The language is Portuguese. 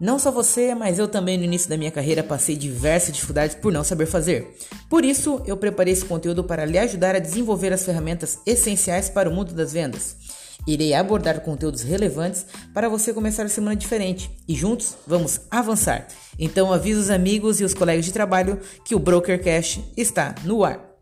Não só você, mas eu também no início da minha carreira passei diversas dificuldades por não saber fazer. Por isso, eu preparei esse conteúdo para lhe ajudar a desenvolver as ferramentas essenciais para o mundo das vendas. Irei abordar conteúdos relevantes para você começar a semana diferente e juntos vamos avançar. Então avisa os amigos e os colegas de trabalho que o Broker Cash está no ar.